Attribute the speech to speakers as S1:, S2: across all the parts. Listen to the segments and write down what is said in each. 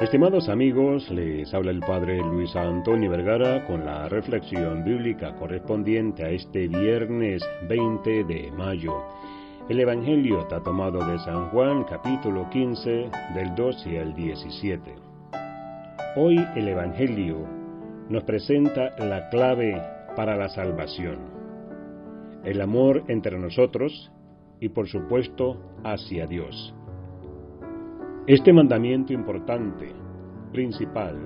S1: Estimados amigos, les habla el Padre Luis Antonio Vergara con la reflexión bíblica correspondiente a este viernes 20 de mayo. El Evangelio está tomado de San Juan capítulo 15 del 12 al 17. Hoy el Evangelio nos presenta la clave para la salvación. El amor entre nosotros y por supuesto hacia Dios. Este mandamiento importante, principal,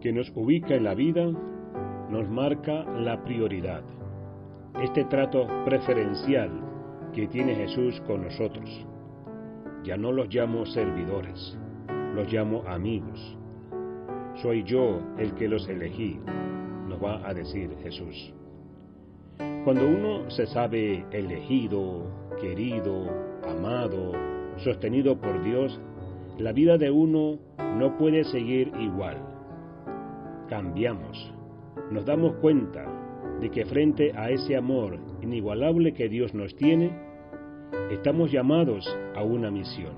S1: que nos ubica en la vida, nos marca la prioridad, este trato preferencial que tiene Jesús con nosotros. Ya no los llamo servidores, los llamo amigos. Soy yo el que los elegí, nos va a decir Jesús. Cuando uno se sabe elegido, querido, amado, sostenido por Dios, la vida de uno no puede seguir igual. Cambiamos. Nos damos cuenta de que frente a ese amor inigualable que Dios nos tiene, estamos llamados a una misión.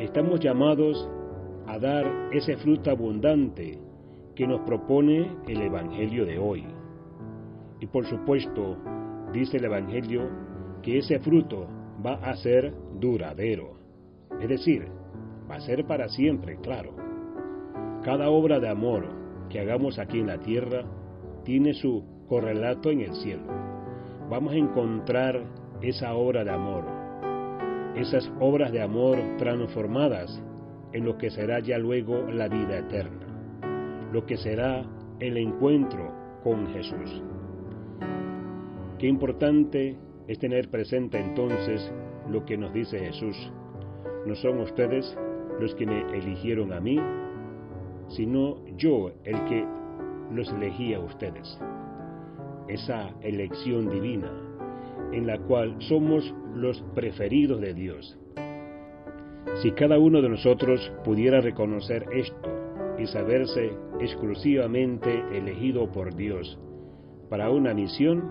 S1: Estamos llamados a dar ese fruto abundante que nos propone el Evangelio de hoy. Y por supuesto, dice el Evangelio que ese fruto va a ser duradero. Es decir, va a ser para siempre, claro. Cada obra de amor que hagamos aquí en la tierra tiene su correlato en el cielo. Vamos a encontrar esa obra de amor, esas obras de amor transformadas en lo que será ya luego la vida eterna, lo que será el encuentro con Jesús. Qué importante es tener presente entonces lo que nos dice Jesús. No son ustedes los que me eligieron a mí, sino yo el que los elegí a ustedes. Esa elección divina en la cual somos los preferidos de Dios. Si cada uno de nosotros pudiera reconocer esto y saberse exclusivamente elegido por Dios para una misión,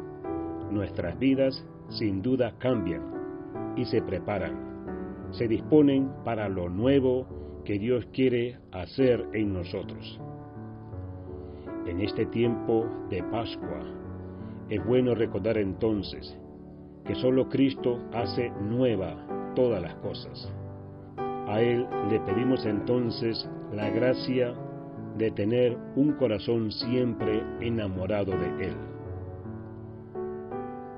S1: nuestras vidas sin duda cambian y se preparan, se disponen para lo nuevo que Dios quiere hacer en nosotros. En este tiempo de Pascua es bueno recordar entonces que solo Cristo hace nueva todas las cosas. A Él le pedimos entonces la gracia de tener un corazón siempre enamorado de Él.